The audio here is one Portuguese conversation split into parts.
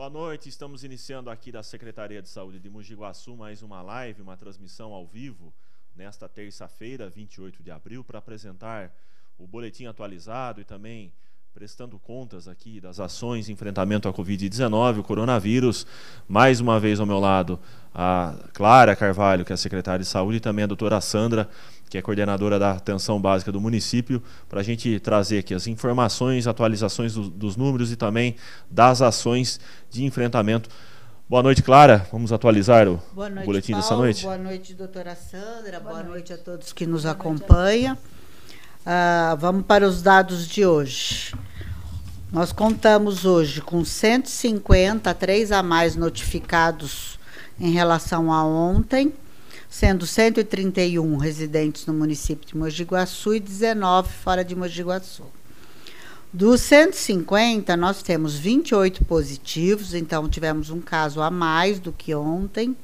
Boa noite, estamos iniciando aqui da Secretaria de Saúde de Mogi Guaçu mais uma live, uma transmissão ao vivo, nesta terça-feira, 28 de abril, para apresentar o boletim atualizado e também prestando contas aqui das ações de enfrentamento à Covid-19, o coronavírus. Mais uma vez ao meu lado, a Clara Carvalho, que é a secretária de Saúde, e também a doutora Sandra, que é coordenadora da atenção básica do município, para a gente trazer aqui as informações, atualizações do, dos números e também das ações de enfrentamento. Boa noite, Clara. Vamos atualizar o noite, boletim Paulo. dessa noite? Boa noite, doutora Sandra. Boa, Boa noite. noite. a todos que nos acompanham. Uh, vamos para os dados de hoje. Nós contamos hoje com 150, três a mais notificados em relação a ontem sendo 131 residentes no município de Mogi Guaçu e 19 fora de Mogi Guaçu. Dos 150, nós temos 28 positivos, então tivemos um caso a mais do que ontem,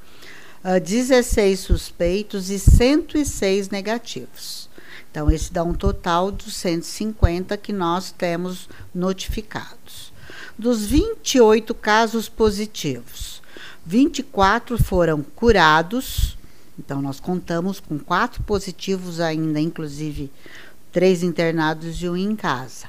16 ah, suspeitos e 106 negativos. Então, esse dá um total de 150 que nós temos notificados. Dos 28 casos positivos, 24 foram curados, então, nós contamos com quatro positivos ainda, inclusive três internados e um em casa.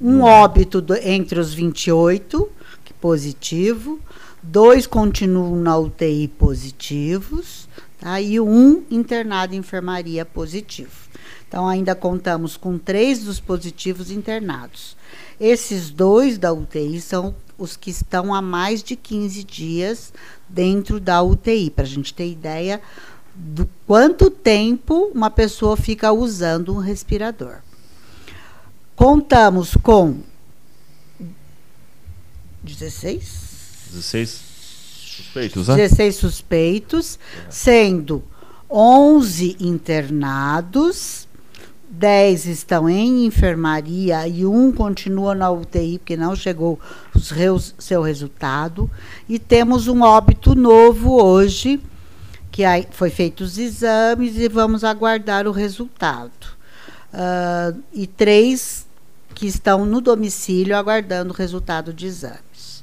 Um uhum. óbito do, entre os 28, que positivo, dois continuam na UTI positivos, tá? e um internado em enfermaria positivo. Então, ainda contamos com três dos positivos internados. Esses dois da UTI são os que estão há mais de 15 dias dentro da UTI, para a gente ter ideia do quanto tempo uma pessoa fica usando um respirador. Contamos com 16 16 suspeitos, né? 16 suspeitos, sendo 11 internados, 10 estão em enfermaria e um continua na UTI porque não chegou o seu resultado. E temos um óbito novo hoje, que foi feitos os exames e vamos aguardar o resultado. Uh, e três que estão no domicílio aguardando o resultado de exames.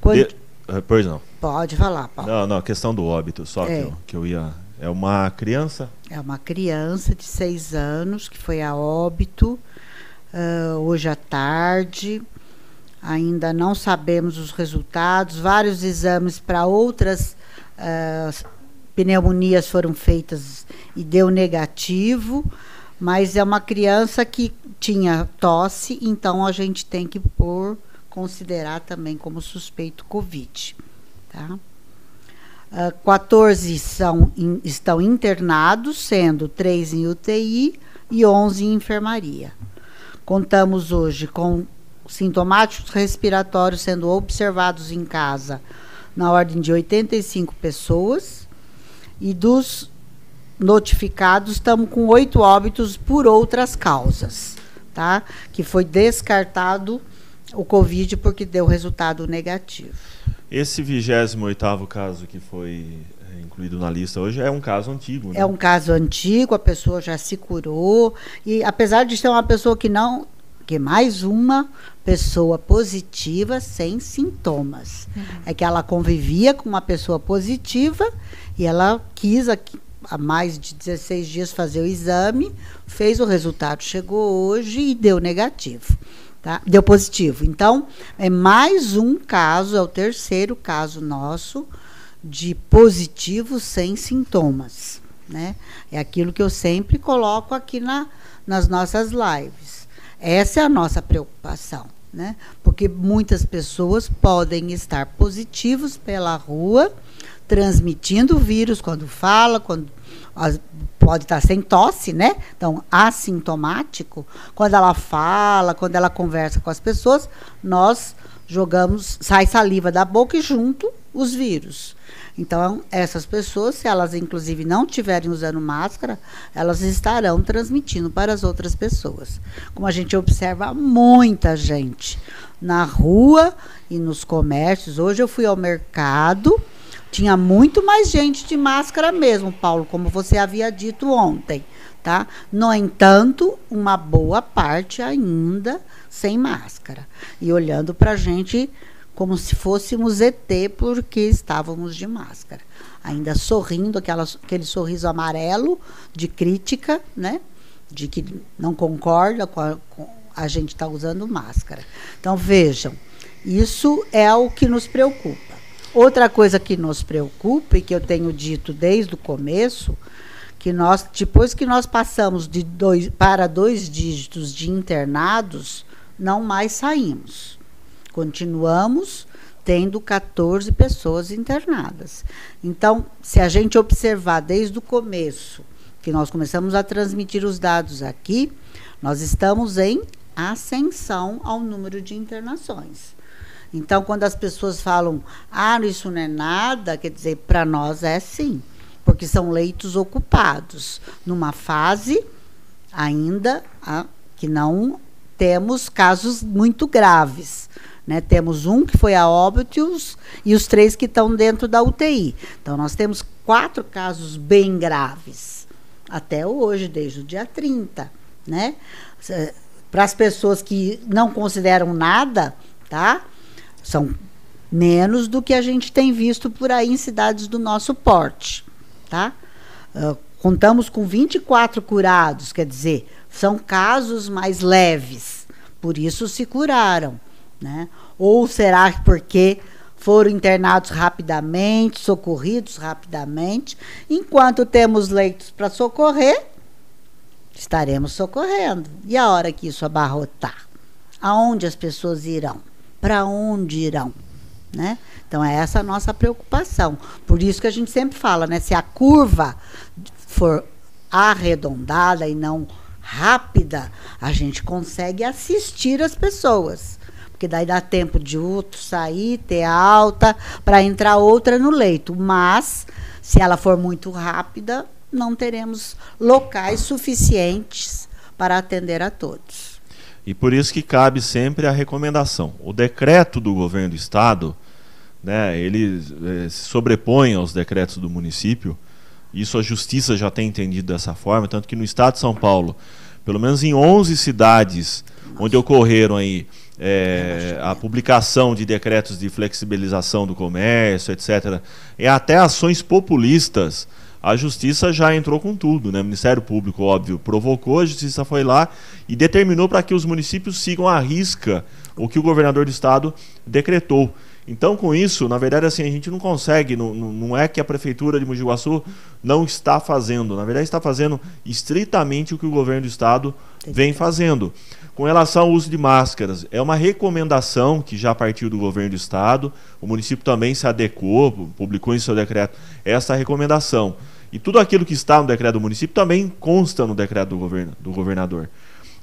Quando... De... Uh, pois não. Pode falar, Paulo. Não, não, a questão do óbito, só é. que, eu, que eu ia. É uma criança? É uma criança de seis anos que foi a óbito uh, hoje à tarde. Ainda não sabemos os resultados, vários exames para outras uh, pneumonias foram feitas e deu negativo, mas é uma criança que tinha tosse, então a gente tem que por considerar também como suspeito Covid. Tá? Uh, 14 são, in, estão internados, sendo 3 em UTI e 11 em enfermaria. Contamos hoje com sintomáticos respiratórios sendo observados em casa na ordem de 85 pessoas e dos notificados, estamos com oito óbitos por outras causas, tá? Que foi descartado o Covid porque deu resultado negativo. Esse 28 caso que foi é, incluído na lista hoje é um caso antigo, né? É um caso antigo, a pessoa já se curou e apesar de ser uma pessoa que não que mais uma pessoa positiva sem sintomas. Uhum. É que ela convivia com uma pessoa positiva e ela quis aqui, há mais de 16 dias fazer o exame, fez o resultado, chegou hoje e deu negativo. Tá? Deu positivo. Então, é mais um caso, é o terceiro caso nosso de positivo sem sintomas. Né? É aquilo que eu sempre coloco aqui na, nas nossas lives. Essa é a nossa preocupação. Né? Porque muitas pessoas podem estar positivos pela rua, transmitindo o vírus quando fala, quando pode estar sem tosse, né? Então, assintomático, quando ela fala, quando ela conversa com as pessoas, nós jogamos, sai saliva da boca e junto os vírus. Então, essas pessoas, se elas inclusive não estiverem usando máscara, elas estarão transmitindo para as outras pessoas. Como a gente observa muita gente na rua e nos comércios. Hoje eu fui ao mercado, tinha muito mais gente de máscara mesmo, Paulo, como você havia dito ontem, tá? No entanto, uma boa parte ainda sem máscara. E olhando para a gente como se fôssemos ET, porque estávamos de máscara. Ainda sorrindo, aquela, aquele sorriso amarelo de crítica, né? De que não concorda com a, com a gente estar tá usando máscara. Então, vejam, isso é o que nos preocupa. Outra coisa que nos preocupa e que eu tenho dito desde o começo, que nós, depois que nós passamos de dois para dois dígitos de internados, não mais saímos. Continuamos tendo 14 pessoas internadas. Então, se a gente observar desde o começo, que nós começamos a transmitir os dados aqui, nós estamos em ascensão ao número de internações. Então, quando as pessoas falam, ah, isso não é nada, quer dizer, para nós é sim, porque são leitos ocupados, numa fase ainda a, que não temos casos muito graves. Né? Temos um que foi a óbito e os, e os três que estão dentro da UTI. Então, nós temos quatro casos bem graves, até hoje, desde o dia 30. Né? Para as pessoas que não consideram nada, tá? São menos do que a gente tem visto por aí em cidades do nosso porte, tá? Uh, contamos com 24 curados, quer dizer, são casos mais leves, por isso se curaram, né? Ou será porque foram internados rapidamente, socorridos rapidamente, enquanto temos leitos para socorrer, estaremos socorrendo. E a hora que isso abarrotar? Aonde as pessoas irão? Para onde irão? Né? Então, é essa a nossa preocupação. Por isso que a gente sempre fala, né? Se a curva for arredondada e não rápida, a gente consegue assistir as pessoas. Porque daí dá tempo de outro sair, ter alta, para entrar outra no leito. Mas, se ela for muito rápida, não teremos locais suficientes para atender a todos. E por isso que cabe sempre a recomendação. O decreto do governo do estado, né, ele eh, se sobrepõe aos decretos do município. Isso a justiça já tem entendido dessa forma, tanto que no estado de São Paulo, pelo menos em 11 cidades onde ocorreram aí é, a publicação de decretos de flexibilização do comércio, etc., e até ações populistas a justiça já entrou com tudo, né? O Ministério Público, óbvio, provocou, a justiça foi lá e determinou para que os municípios sigam à risca o que o governador do estado decretou. Então, com isso, na verdade, assim, a gente não consegue, não, não é que a prefeitura de Mogi Guaçu não está fazendo, na verdade, está fazendo estritamente o que o governo do estado vem fazendo. Com relação ao uso de máscaras, é uma recomendação que já partiu do governo do estado, o município também se adequou, publicou em seu decreto essa recomendação. E tudo aquilo que está no decreto do município também consta no decreto do, governo, do governador.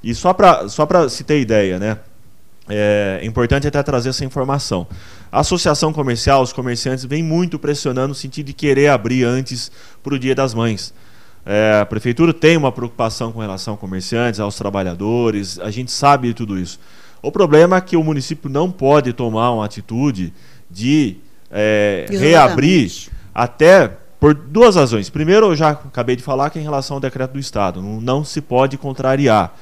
E só para só se ter ideia, né? É importante até trazer essa informação. A associação comercial, os comerciantes, vem muito pressionando no sentido de querer abrir antes para o Dia das Mães. É, a prefeitura tem uma preocupação com relação aos comerciantes, aos trabalhadores, a gente sabe de tudo isso. O problema é que o município não pode tomar uma atitude de é, reabrir até por duas razões. Primeiro, eu já acabei de falar que é em relação ao decreto do Estado, não, não se pode contrariar.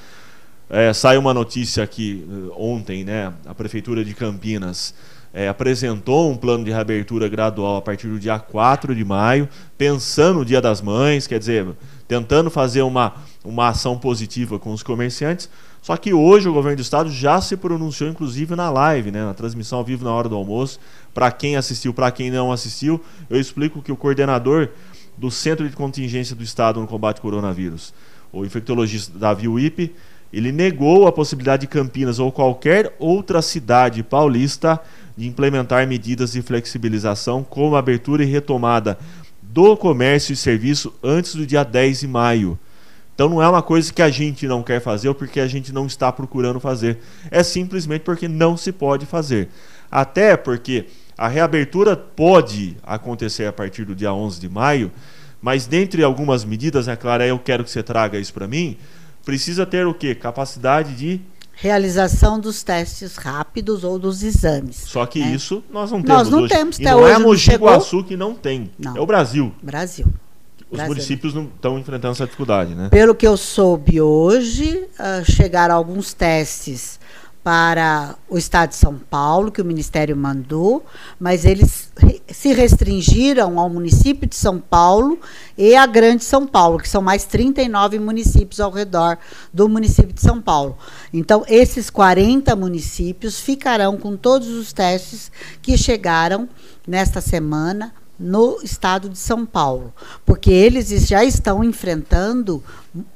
É, saiu uma notícia aqui eh, ontem, né? A Prefeitura de Campinas é, apresentou um plano de reabertura gradual a partir do dia 4 de maio, pensando no Dia das Mães, quer dizer, tentando fazer uma, uma ação positiva com os comerciantes. Só que hoje o governo do estado já se pronunciou, inclusive na live, né, na transmissão ao vivo na hora do almoço. Para quem assistiu, para quem não assistiu, eu explico que o coordenador do Centro de Contingência do Estado no combate ao coronavírus, o infectologista Davi Wipe, ele negou a possibilidade de Campinas ou qualquer outra cidade paulista de implementar medidas de flexibilização, como abertura e retomada do comércio e serviço antes do dia 10 de maio. Então não é uma coisa que a gente não quer fazer ou porque a gente não está procurando fazer. É simplesmente porque não se pode fazer. Até porque a reabertura pode acontecer a partir do dia 11 de maio, mas dentre algumas medidas, é claro, eu quero que você traga isso para mim, precisa ter o quê? Capacidade de realização dos testes rápidos ou dos exames. Só que né? isso nós não temos Nós não hoje. temos, até e não hoje é Mogi Guaçu que não tem. Não. É o Brasil. Brasil. Os Brasil. municípios não estão enfrentando essa dificuldade, né? Pelo que eu soube hoje, uh, chegaram alguns testes para o estado de São Paulo, que o Ministério mandou, mas eles se restringiram ao município de São Paulo e a Grande São Paulo, que são mais 39 municípios ao redor do município de São Paulo. Então, esses 40 municípios ficarão com todos os testes que chegaram nesta semana no estado de São Paulo, porque eles já estão enfrentando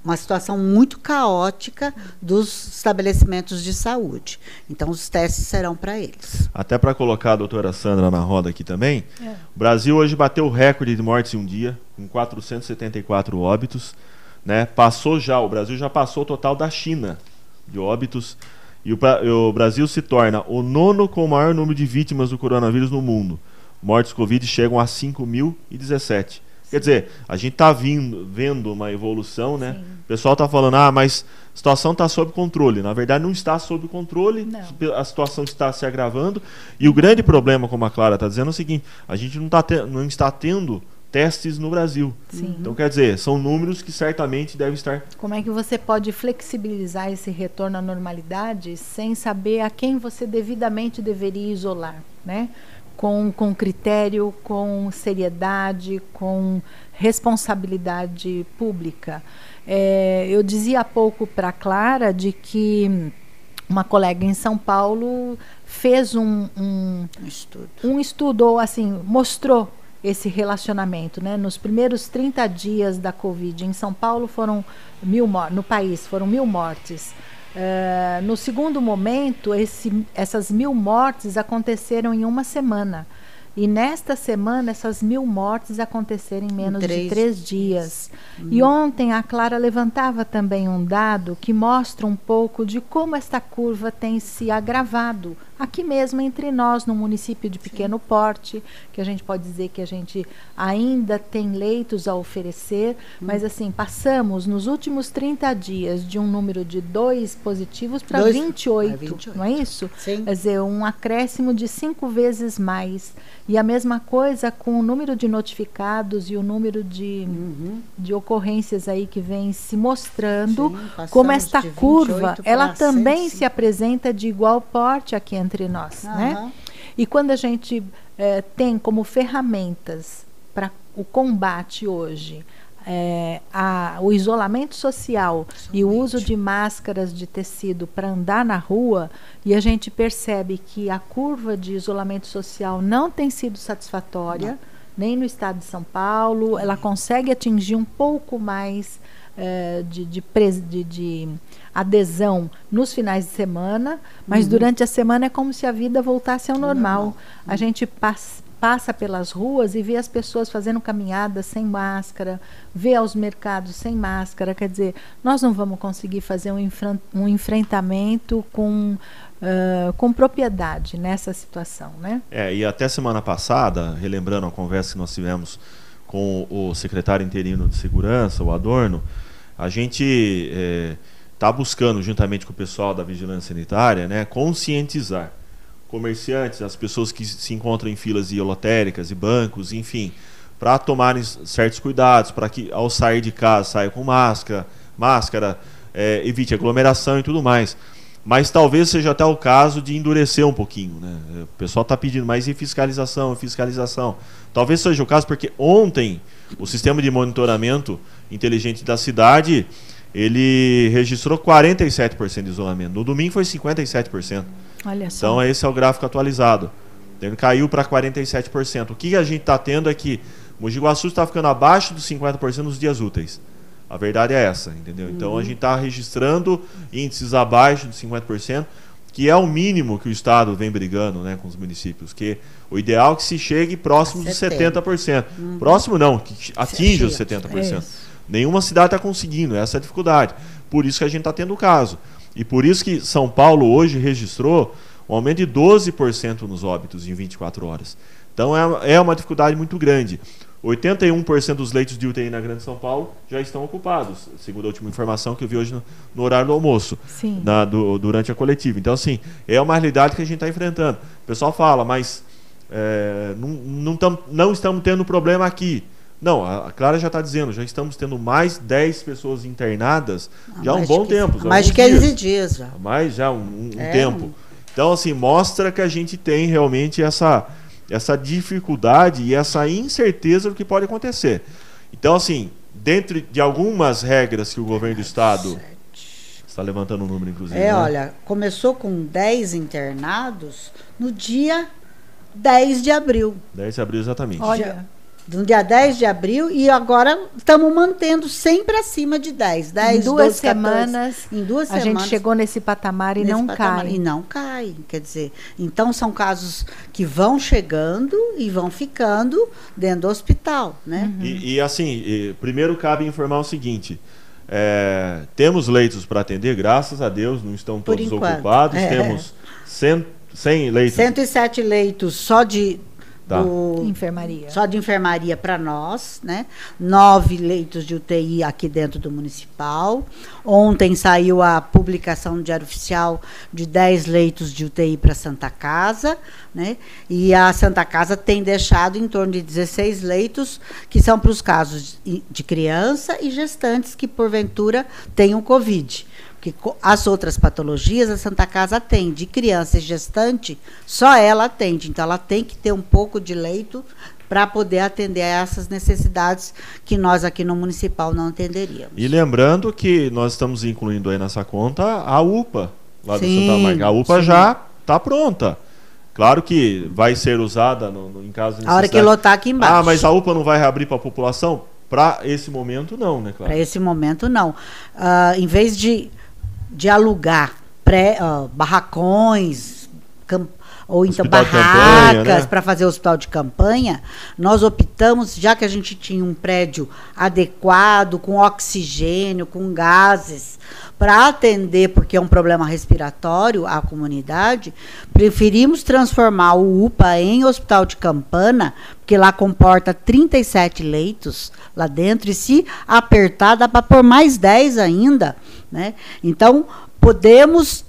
uma situação muito caótica dos estabelecimentos de saúde. Então, os testes serão para eles. Até para colocar a doutora Sandra na roda aqui também, é. o Brasil hoje bateu o recorde de mortes em um dia, com 474 óbitos. Né? Passou já, o Brasil já passou o total da China de óbitos. E o, o Brasil se torna o nono com o maior número de vítimas do coronavírus no mundo mortes Covid chegam a 5.017. Quer dizer, a gente está vendo uma evolução, né? Sim. O pessoal está falando, ah, mas a situação está sob controle. Na verdade, não está sob controle, não. a situação está se agravando. E o grande problema, como a Clara está dizendo, é o seguinte: a gente não, tá te, não está tendo testes no Brasil. Sim. Então, quer dizer, são números que certamente devem estar. Como é que você pode flexibilizar esse retorno à normalidade sem saber a quem você devidamente deveria isolar, né? Com, com critério, com seriedade, com responsabilidade pública. É, eu dizia há pouco para Clara de que uma colega em São Paulo fez um, um, um estudo, um estudo ou assim mostrou esse relacionamento, né? Nos primeiros 30 dias da Covid em São Paulo foram mil no país foram mil mortes. Uh, no segundo momento, esse, essas mil mortes aconteceram em uma semana. E nesta semana, essas mil mortes aconteceram em menos em três, de três dias. Hum. E ontem a Clara levantava também um dado que mostra um pouco de como esta curva tem se agravado aqui mesmo entre nós, no município de pequeno Sim. porte, que a gente pode dizer que a gente ainda tem leitos a oferecer, hum. mas assim, passamos nos últimos 30 dias de um número de dois positivos para 28, 28, não é isso? Sim. Quer dizer, um acréscimo de cinco vezes mais. E a mesma coisa com o número de notificados e o número de, uhum. de ocorrências aí que vem se mostrando, Sim, como esta curva, ela também 105. se apresenta de igual porte aqui entre nós, uhum. né? E quando a gente é, tem como ferramentas para o combate hoje é, a, o isolamento social Somente. e o uso de máscaras de tecido para andar na rua, e a gente percebe que a curva de isolamento social não tem sido satisfatória, não. nem no estado de São Paulo, ela consegue atingir um pouco mais é, de, de, de, de, adesão nos finais de semana, mas uhum. durante a semana é como se a vida voltasse ao normal. normal. A gente passa passa pelas ruas e vê as pessoas fazendo caminhadas sem máscara, vê aos mercados sem máscara. Quer dizer, nós não vamos conseguir fazer um, um enfrentamento com, uh, com propriedade nessa situação. Né? É, e até semana passada, relembrando a conversa que nós tivemos com o secretário interino de segurança, o Adorno, a gente está é, buscando, juntamente com o pessoal da vigilância sanitária, né, conscientizar comerciantes, as pessoas que se encontram em filas de lotéricas e bancos, enfim, para tomarem certos cuidados, para que ao sair de casa saia com máscara, máscara, é, evite aglomeração e tudo mais. Mas talvez seja até o caso de endurecer um pouquinho. Né? O pessoal está pedindo mais em fiscalização, fiscalização. Talvez seja o caso porque ontem o sistema de monitoramento inteligente da cidade ele registrou 47% de isolamento. No domingo foi 57%. Olha só. Então esse é o gráfico atualizado. Ele caiu para 47%. O que a gente está tendo é que Mogi Guaçu está ficando abaixo dos 50% nos dias úteis. A verdade é essa, entendeu? Uhum. Então a uhum. gente está registrando índices abaixo de 50%, que é o mínimo que o Estado vem brigando né, com os municípios. Que o ideal é que se chegue próximo dos 70%. Uhum. Próximo não, que atinja os 70%. É Nenhuma cidade está conseguindo, essa é a dificuldade. Por isso que a gente está tendo o caso. E por isso que São Paulo hoje registrou um aumento de 12% nos óbitos em 24 horas. Então é, é uma dificuldade muito grande. 81% dos leitos de UTI na Grande São Paulo já estão ocupados, segundo a última informação que eu vi hoje no, no horário do almoço, na, do, durante a coletiva. Então, assim, é uma realidade que a gente está enfrentando. O pessoal fala, mas é, não, não, tam, não estamos tendo problema aqui. Não, a Clara já está dizendo, já estamos tendo mais 10 pessoas internadas já há um bom tempo. Mais de 15 dias, dias já. Mais já um, um é. tempo. Então, assim, mostra que a gente tem realmente essa, essa dificuldade e essa incerteza do que pode acontecer. Então, assim, dentro de algumas regras que o governo do estado está levantando o um número, inclusive. É, né? olha, começou com 10 internados no dia 10 de abril. 10 de abril, exatamente. Olha no dia 10 de abril e agora estamos mantendo sempre acima de 10. 10 em duas 12, semanas. 14, em duas a semanas. gente chegou nesse patamar e não patamar, cai. E não cai. Quer dizer, então são casos que vão chegando e vão ficando dentro do hospital. Né? Uhum. E, e, assim, e, primeiro cabe informar o seguinte. É, temos leitos para atender, graças a Deus, não estão todos ocupados. É. Temos 100, 100 leitos. 107 leitos só de Tá. enfermaria. Só de enfermaria para nós, né? Nove leitos de UTI aqui dentro do municipal. Ontem saiu a publicação no Diário Oficial de 10 leitos de UTI para Santa Casa, né? E a Santa Casa tem deixado em torno de 16 leitos, que são para os casos de criança e gestantes que, porventura, tenham Covid que as outras patologias a Santa Casa atende. Criança e gestante, só ela atende. Então, ela tem que ter um pouco de leito para poder atender a essas necessidades que nós aqui no municipal não atenderíamos. E lembrando que nós estamos incluindo aí nessa conta a UPA, lá sim, do Santa Marta. A UPA sim. já está pronta. Claro que vai ser usada no, no, em caso de A hora que lotar aqui embaixo. Ah, mas a UPA não vai reabrir para a população? Para esse momento, não, né, Para esse momento, não. Uh, em vez de de alugar pré, uh, barracões, ou então hospital barracas né? para fazer hospital de campanha, nós optamos, já que a gente tinha um prédio adequado, com oxigênio, com gases, para atender, porque é um problema respiratório à comunidade, preferimos transformar o UPA em hospital de campana, porque lá comporta 37 leitos lá dentro, e se apertar, dá para pôr mais 10 ainda. Né? Então, podemos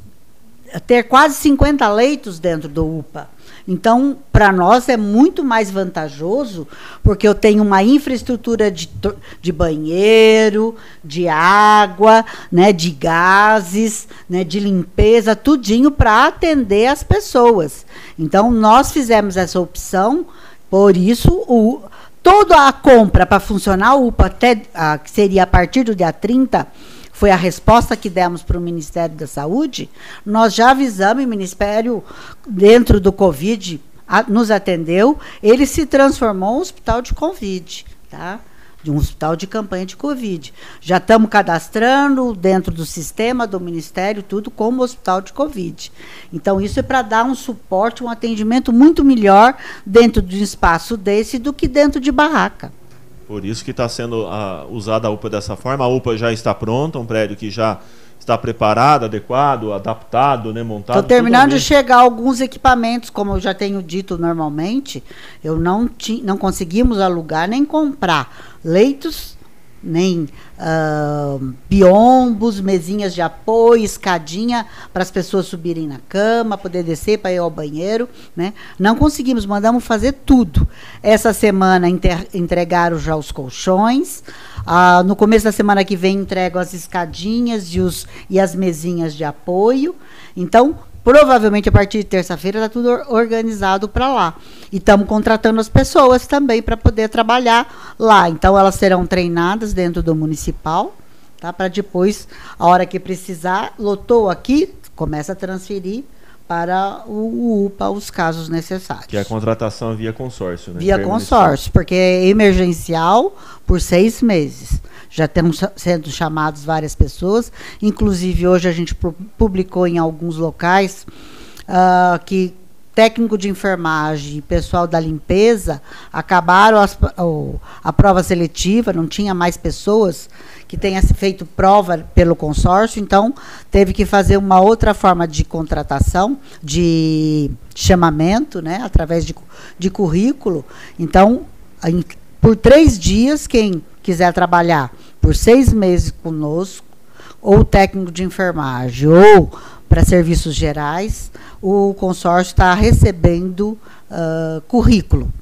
ter quase 50 leitos dentro do UPA. Então, para nós é muito mais vantajoso, porque eu tenho uma infraestrutura de, de banheiro, de água, né, de gases, né, de limpeza, tudinho para atender as pessoas. Então, nós fizemos essa opção, por isso, o, toda a compra para funcionar o UPA, até, a, que seria a partir do dia 30, foi a resposta que demos para o Ministério da Saúde, nós já avisamos, o Ministério, dentro do Covid, a, nos atendeu, ele se transformou em um hospital de Covid, tá? de um hospital de campanha de Covid. Já estamos cadastrando dentro do sistema do Ministério tudo como hospital de Covid. Então, isso é para dar um suporte, um atendimento muito melhor dentro de um espaço desse do que dentro de barraca. Por isso que está sendo a, usada a UPA dessa forma. A UPA já está pronta, um prédio que já está preparado, adequado, adaptado, né, montado. Estou terminando de chegar alguns equipamentos, como eu já tenho dito normalmente, eu não, não conseguimos alugar nem comprar leitos nem uh, piombos, mesinhas de apoio, escadinha para as pessoas subirem na cama, poder descer para ir ao banheiro. Né? Não conseguimos, mandamos fazer tudo. Essa semana entregaram já os colchões. Uh, no começo da semana que vem entregam as escadinhas e, os, e as mesinhas de apoio. Então, Provavelmente a partir de terça-feira está tudo organizado para lá. E estamos contratando as pessoas também para poder trabalhar lá. Então elas serão treinadas dentro do municipal, tá? Para depois, a hora que precisar, lotou aqui, começa a transferir para o UPA os casos necessários. Que é a contratação via consórcio, né? Via consórcio, porque é emergencial por seis meses. Já temos sendo chamados várias pessoas, inclusive hoje a gente publicou em alguns locais uh, que técnico de enfermagem e pessoal da limpeza acabaram as, a prova seletiva, não tinha mais pessoas que tenha feito prova pelo consórcio, então teve que fazer uma outra forma de contratação, de chamamento, né, através de, de currículo. Então, por três dias, quem quiser trabalhar por seis meses conosco, ou técnico de enfermagem, ou para serviços gerais, o consórcio está recebendo uh, currículo.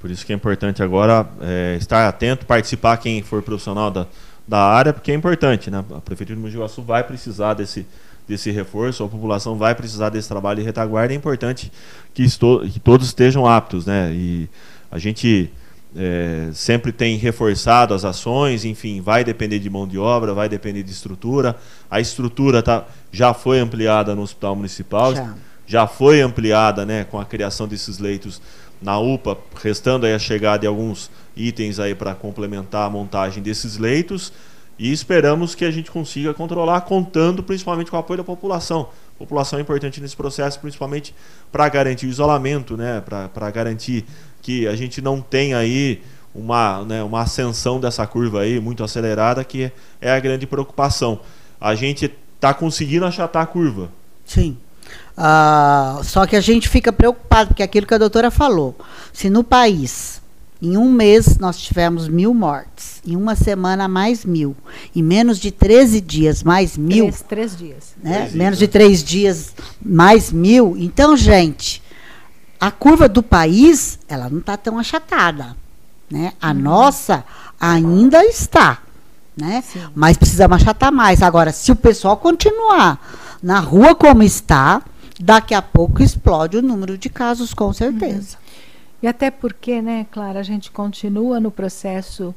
Por isso que é importante agora é, estar atento, participar quem for profissional da, da área, porque é importante, né? A Prefeitura de Mogi Guaçu vai precisar desse, desse reforço, a população vai precisar desse trabalho de retaguarda, é importante que, estou, que todos estejam aptos, né? E a gente é, sempre tem reforçado as ações, enfim, vai depender de mão de obra, vai depender de estrutura. A estrutura tá, já foi ampliada no Hospital Municipal, já, já foi ampliada né, com a criação desses leitos na UPA, restando aí a chegada de alguns itens aí para complementar a montagem desses leitos e esperamos que a gente consiga controlar, contando principalmente com o apoio da população. A população é importante nesse processo, principalmente para garantir o isolamento, né, para garantir que a gente não tenha aí uma, né, uma ascensão dessa curva aí muito acelerada, que é a grande preocupação. A gente está conseguindo achatar a curva. Sim. Uh, só que a gente fica preocupado, porque é aquilo que a doutora falou. Se no país, em um mês, nós tivemos mil mortes, em uma semana, mais mil, em menos de 13 dias, mais mil. Três, três dias. Né? Três menos dias. de três dias, mais mil. Então, gente, a curva do país, ela não está tão achatada. Né? A uhum. nossa ainda está. Né? Mas precisamos achatar mais. Agora, se o pessoal continuar na rua como está, daqui a pouco explode o número de casos, com certeza. Uhum. E até porque, né, Clara, a gente continua no processo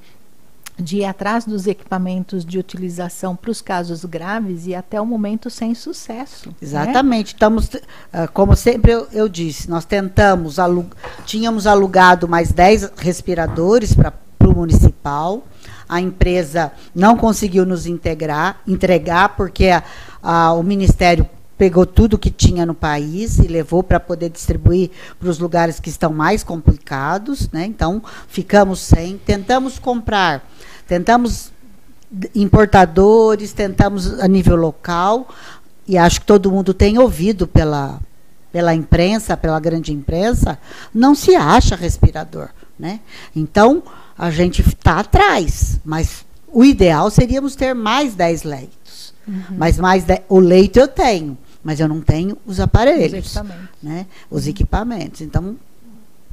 de ir atrás dos equipamentos de utilização para os casos graves e até o momento sem sucesso. Né? Exatamente. Né? Estamos, ah, como sempre eu, eu disse, nós tentamos, alug tínhamos alugado mais 10 respiradores para o municipal. A empresa não conseguiu nos integrar, entregar, porque a, a, o Ministério pegou tudo que tinha no país e levou para poder distribuir para os lugares que estão mais complicados, né? Então, ficamos sem. Tentamos comprar Tentamos importadores, tentamos a nível local, e acho que todo mundo tem ouvido pela, pela imprensa, pela grande imprensa, não se acha respirador. Né? Então, a gente está atrás, mas o ideal seríamos ter mais 10 leitos. Uhum. Mas mais de, o leito eu tenho, mas eu não tenho os aparelhos. Os equipamentos. Né? Os equipamentos. Então,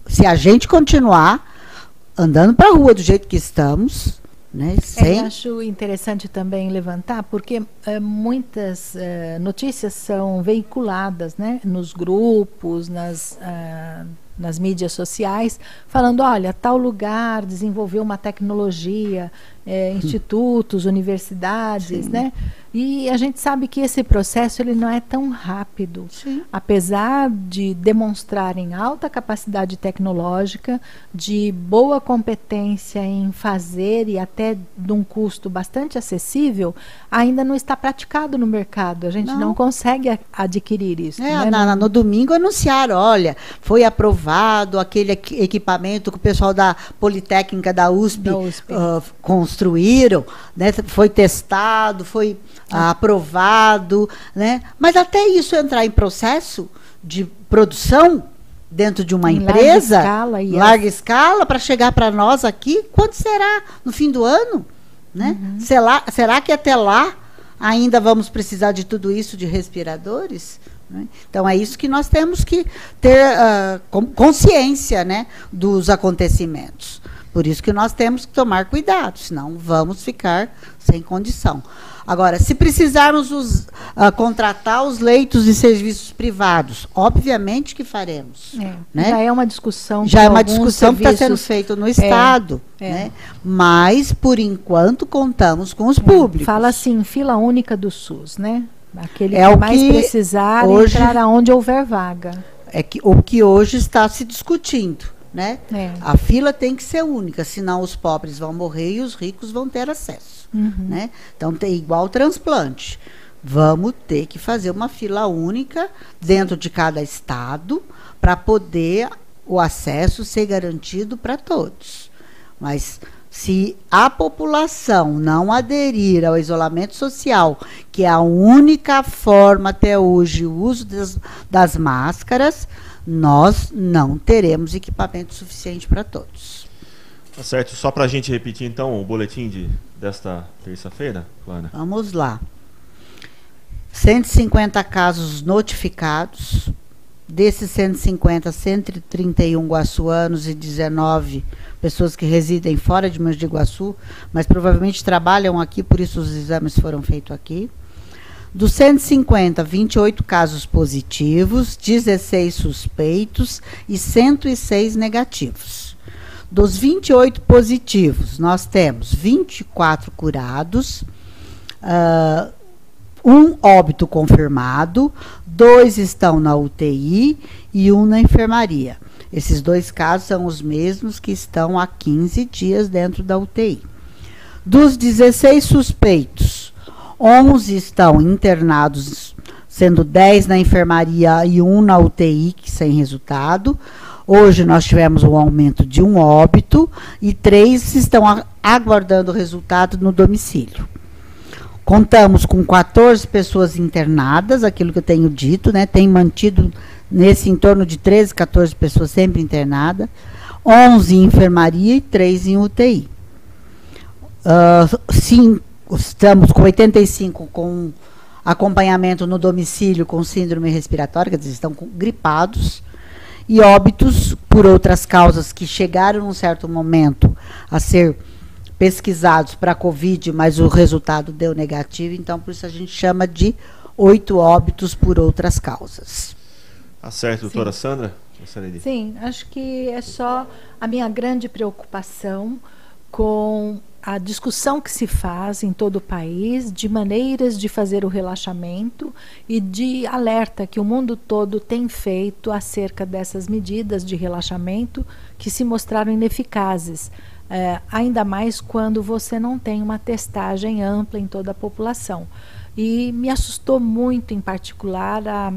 se a gente continuar andando para a rua do jeito que estamos, né? É, Sem... Eu acho interessante também levantar, porque é, muitas é, notícias são veiculadas né, nos grupos, nas, ah, nas mídias sociais, falando: olha, tal lugar desenvolveu uma tecnologia, é, institutos, universidades, Sim. né? E a gente sabe que esse processo ele não é tão rápido. Sim. Apesar de demonstrarem alta capacidade tecnológica, de boa competência em fazer e até de um custo bastante acessível, ainda não está praticado no mercado. A gente não, não consegue adquirir isso. É, né? na, no domingo anunciaram, olha, foi aprovado aquele equipamento que o pessoal da Politécnica da USP, da USP. Uh, construíram, né? foi testado, foi ah. aprovado, né? Mas até isso entrar em processo de produção dentro de uma em empresa, larga escala, yes. larga escala para chegar para nós aqui, quanto será no fim do ano, né? Uhum. Será, será que até lá ainda vamos precisar de tudo isso de respiradores? Né? Então é isso que nós temos que ter uh, consciência, né, dos acontecimentos. Por isso que nós temos que tomar cuidado, senão vamos ficar sem condição. Agora, se precisarmos os, uh, contratar os leitos de serviços privados, obviamente que faremos. É, né? Já é uma discussão. Já é uma discussão que está sendo feita no é, Estado. É, né? Mas, por enquanto, contamos com os é, públicos. Fala assim, fila única do SUS, né? Aquele é que o mais que precisar hoje, entrar aonde houver vaga. É que, o que hoje está se discutindo. Né? É. A fila tem que ser única, senão os pobres vão morrer e os ricos vão ter acesso. Uhum. Né? Então, tem igual transplante. Vamos ter que fazer uma fila única dentro de cada estado para poder o acesso ser garantido para todos. Mas se a população não aderir ao isolamento social, que é a única forma até hoje o uso das, das máscaras, nós não teremos equipamento suficiente para todos. Tá certo. Só para a gente repetir então o boletim de desta terça-feira, Clara? Vamos lá. 150 casos notificados, Desses 150, 131 guaçuanos e 19 pessoas que residem fora de Mogi de Iguaçu, mas provavelmente trabalham aqui, por isso os exames foram feitos aqui. Dos 150, 28 casos positivos, 16 suspeitos e 106 negativos. Dos 28 positivos, nós temos 24 curados, uh, um óbito confirmado, dois estão na UTI e um na enfermaria. Esses dois casos são os mesmos que estão há 15 dias dentro da UTI. Dos 16 suspeitos, 11 estão internados, sendo 10 na enfermaria e um na UTI, sem resultado. Hoje nós tivemos um aumento de um óbito e três estão aguardando o resultado no domicílio. Contamos com 14 pessoas internadas, aquilo que eu tenho dito, né? Tem mantido nesse em torno de 13, 14 pessoas sempre internadas, 11 em enfermaria e 3 em UTI. Uh, sim, estamos com 85 com acompanhamento no domicílio com síndrome respiratória, quer dizer, estão gripados, e óbitos por outras causas que chegaram num certo momento a ser pesquisados para a Covid, mas o resultado deu negativo, então por isso a gente chama de oito óbitos por outras causas. Tá certo, doutora Sim. Sandra? Sim, acho que é só a minha grande preocupação com a discussão que se faz em todo o país de maneiras de fazer o relaxamento e de alerta que o mundo todo tem feito acerca dessas medidas de relaxamento que se mostraram ineficazes é, ainda mais quando você não tem uma testagem ampla em toda a população. E me assustou muito, em particular, a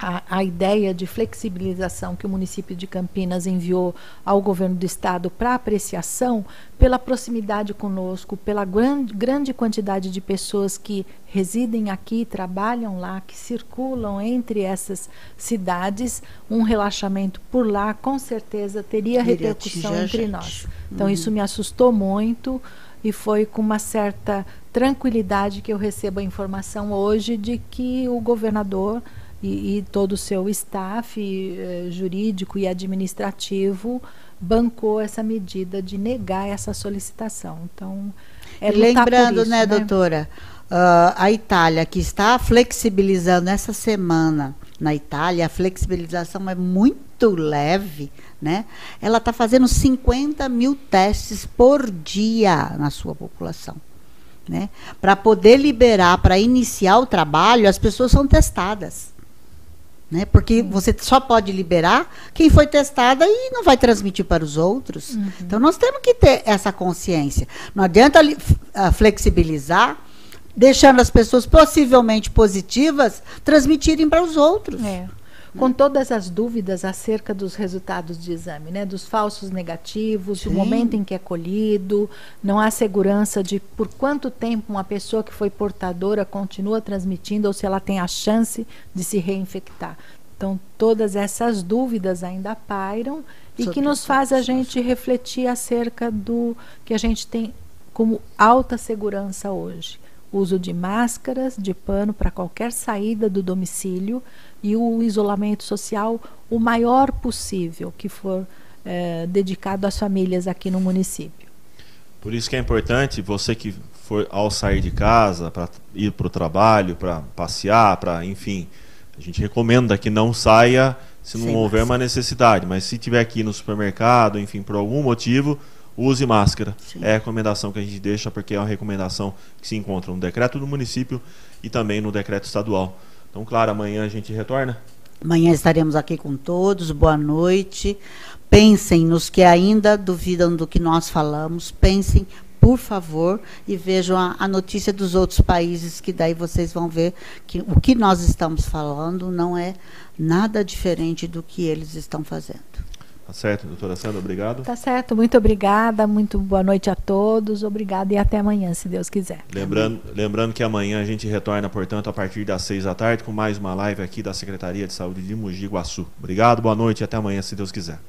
a, a, ideia de flexibilização que o município de Campinas enviou ao governo do estado para apreciação, pela proximidade conosco, pela gran, grande quantidade de pessoas que residem aqui, trabalham lá, que circulam entre essas cidades, um relaxamento por lá com certeza teria repercussão entre nós. Então uhum. isso me assustou muito e foi com uma certa tranquilidade que eu recebo a informação hoje de que o governador e, e todo o seu staff eh, jurídico e administrativo bancou essa medida de negar essa solicitação. Então, é lembrando, isso, né, né, doutora, uh, a Itália que está flexibilizando essa semana na Itália, a flexibilização é muito leve, né? Ela está fazendo 50 mil testes por dia na sua população. Né? Para poder liberar, para iniciar o trabalho, as pessoas são testadas. Né? Porque você só pode liberar quem foi testada e não vai transmitir para os outros. Uhum. Então nós temos que ter essa consciência. Não adianta uh, flexibilizar, deixando as pessoas possivelmente positivas transmitirem para os outros. É com todas as dúvidas acerca dos resultados de exame, né? dos falsos negativos, Sim. o momento em que é colhido, não há segurança de por quanto tempo uma pessoa que foi portadora continua transmitindo ou se ela tem a chance de se reinfectar. Então, todas essas dúvidas ainda pairam e Sobre que nos faz a gente refletir acerca do que a gente tem como alta segurança hoje. Uso de máscaras, de pano para qualquer saída do domicílio, e o isolamento social o maior possível que for é, dedicado às famílias aqui no município. Por isso que é importante você que for ao sair de casa para ir para o trabalho, para passear, para enfim, a gente recomenda que não saia se não Sem houver máscara. uma necessidade, mas se tiver aqui no supermercado, enfim, por algum motivo, use máscara. Sim. É a recomendação que a gente deixa porque é uma recomendação que se encontra no decreto do município e também no decreto estadual. Então, claro, amanhã a gente retorna. Amanhã estaremos aqui com todos. Boa noite. Pensem nos que ainda duvidam do que nós falamos. Pensem, por favor, e vejam a, a, notícia dos outros países, que daí vocês vão ver que o que nós estamos falando não é nada diferente do que eles estão fazendo. Tá certo, doutora Sandra, obrigado. Tá certo, muito obrigada, muito boa noite a todos, obrigada e até amanhã, se Deus quiser. Lembrando, lembrando que amanhã a gente retorna, portanto, a partir das seis da tarde, com mais uma live aqui da Secretaria de Saúde de Mogi Guaçu. Obrigado, boa noite e até amanhã, se Deus quiser.